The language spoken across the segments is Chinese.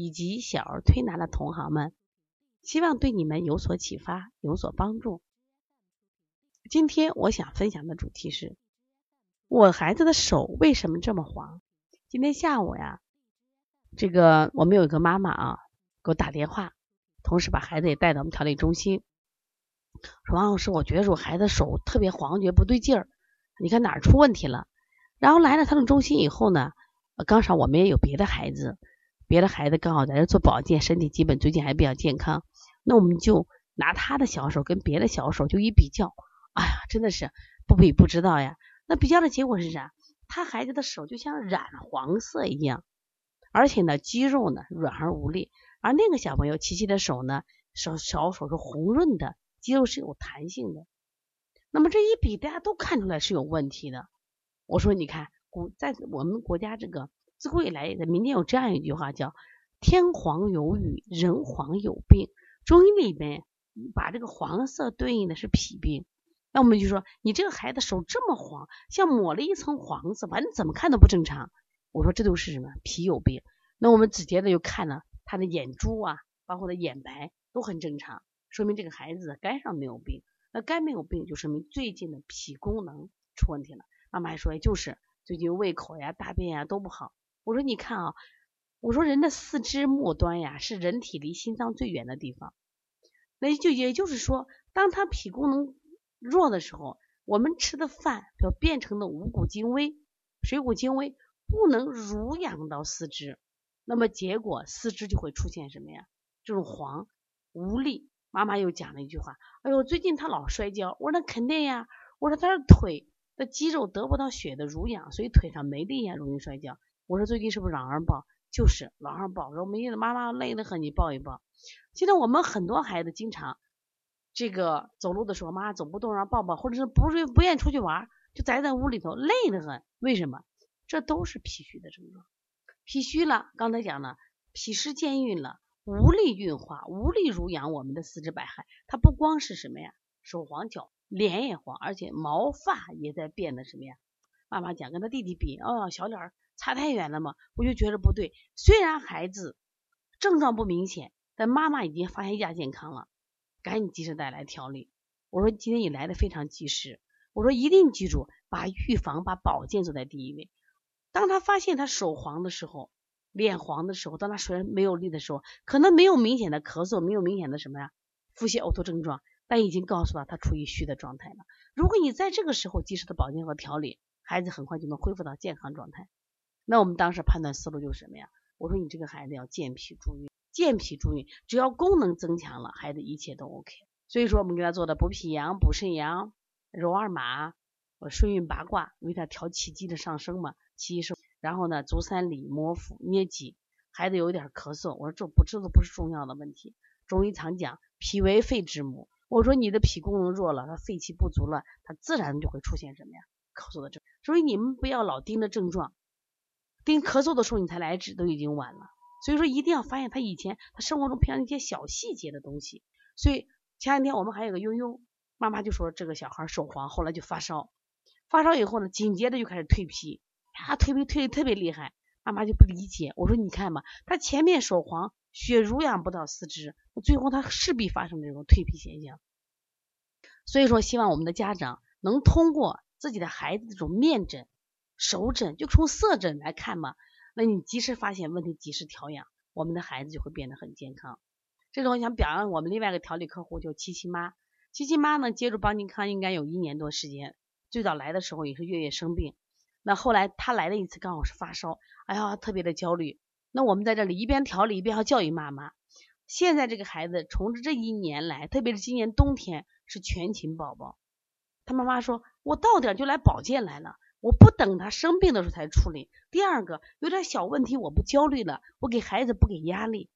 以及小儿推拿的同行们，希望对你们有所启发，有所帮助。今天我想分享的主题是：我孩子的手为什么这么黄？今天下午呀，这个我们有一个妈妈啊，给我打电话，同时把孩子也带到我们调理中心，说王老师，我觉得我孩子手特别黄，觉得不对劲儿，你看哪儿出问题了？然后来了他们中心以后呢，刚好我们也有别的孩子。别的孩子刚好在这做保健，身体基本最近还比较健康，那我们就拿他的小手跟别的小手就一比较，哎呀，真的是不比不知道呀。那比较的结果是啥？他孩子的手就像染黄色一样，而且呢肌肉呢软而无力，而那个小朋友琪琪的手呢手小手是红润的，肌肉是有弹性的。那么这一比，大家都看出来是有问题的。我说你看古在我们国家这个。自古以来，在民间有这样一句话，叫“天黄有雨，人黄有病”。中医里边把这个黄色对应的是脾病。那我们就说，你这个孩子手这么黄，像抹了一层黄色，反正怎么看都不正常。我说这都是什么？脾有病。那我们直接的就看了他的眼珠啊，包括他眼白都很正常，说明这个孩子肝上没有病。那肝没有病，就说明最近的脾功能出问题了。妈妈还说，就是最近胃口呀、大便呀都不好。我说你看啊，我说人的四肢末端呀，是人体离心脏最远的地方。那就也就是说，当他脾功能弱的时候，我们吃的饭要变成的五谷精微、水谷精微，不能濡养到四肢，那么结果四肢就会出现什么呀？这种黄无力。妈妈又讲了一句话：哎呦，最近他老摔跤。我说那肯定呀。我说他的腿的肌肉得不到血的濡养，所以腿上没力呀，容易摔跤。我说最近是不是老二抱？就是老二抱。说没妈妈累得很，你抱一抱。现在我们很多孩子经常这个走路的时候，妈走不动，让抱抱，或者是不是不愿意出去玩，就宅在屋里头，累得很。为什么？这都是脾虚的症状。脾虚了，刚才讲了，脾湿健运了，无力运化，无力濡养我们的四肢百骸。它不光是什么呀，手黄脚，脸也黄，而且毛发也在变得什么呀？妈妈讲跟他弟弟比，哦，小脸儿。差太远了嘛，我就觉得不对。虽然孩子症状不明显，但妈妈已经发现亚健康了，赶紧及时带来调理。我说今天你来的非常及时，我说一定记住把预防、把保健做在第一位。当他发现他手黄的时候，脸黄的时候，当他虽然没有力的时候，可能没有明显的咳嗽，没有明显的什么呀腹泻、呕吐症状，但已经告诉他他处于虚的状态了。如果你在这个时候及时的保健和调理，孩子很快就能恢复到健康状态。那我们当时判断思路就是什么呀？我说你这个孩子要健脾助运，健脾助运，只要功能增强了，孩子一切都 OK。所以说我们给他做的补脾阳、补肾阳、揉二马、顺运八卦，为他调气机的上升嘛，气机升。然后呢，足三里、摩腹、捏脊，孩子有点咳嗽，我说这不这都不是重要的问题。中医常讲脾为肺之母，我说你的脾功能弱了，他肺气不足了，他自然就会出现什么呀？咳嗽的症。所以你们不要老盯着症状。盯咳嗽的时候你才来治，都已经晚了。所以说一定要发现他以前他生活中培养一些小细节的东西。所以前两天我们还有个悠悠妈妈就说这个小孩手黄，后来就发烧，发烧以后呢，紧接着就开始蜕皮，啊蜕皮蜕的特别厉害，妈妈就不理解。我说你看嘛，他前面手黄，血濡养不到四肢，最后他势必发生这种蜕皮现象。所以说希望我们的家长能通过自己的孩子这种面诊。手诊就从色诊来看嘛，那你及时发现问题，及时调养，我们的孩子就会变得很健康。这种想表扬我们另外一个调理客户，就七七妈。七七妈呢，接触邦尼康应该有一年多时间，最早来的时候也是月月生病，那后来她来了一次，刚好是发烧，哎呀，特别的焦虑。那我们在这里一边调理一边要教育妈妈。现在这个孩子从这一年来，特别是今年冬天是全勤宝宝，他妈妈说，我到点就来保健来了。我不等他生病的时候才处理。第二个，有点小问题我不焦虑了，我给孩子不给压力。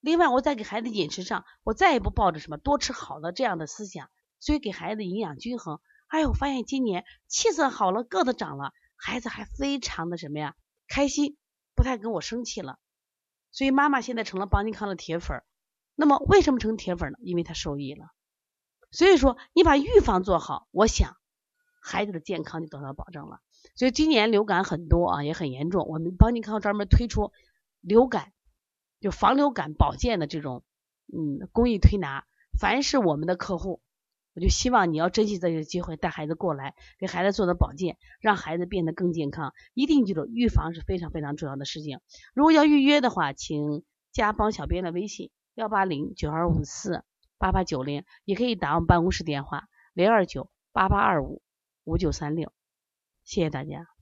另外，我在给孩子饮食上，我再也不抱着什么多吃好的这样的思想，所以给孩子营养均衡。哎呦，我发现今年气色好了，个子长了，孩子还非常的什么呀，开心，不太跟我生气了。所以妈妈现在成了邦尼康的铁粉。那么为什么成铁粉呢？因为他受益了。所以说你把预防做好，我想孩子的健康就得到保证了。所以今年流感很多啊，也很严重。我们邦尼康专门推出流感就防流感保健的这种嗯公益推拿。凡是我们的客户，我就希望你要珍惜这个机会，带孩子过来，给孩子做的保健，让孩子变得更健康。一定记住，预防是非常非常重要的事情。如果要预约的话，请加帮小编的微信幺八零九二五四。八八九零也可以打我们办公室电话零二九八八二五五九三六谢谢大家。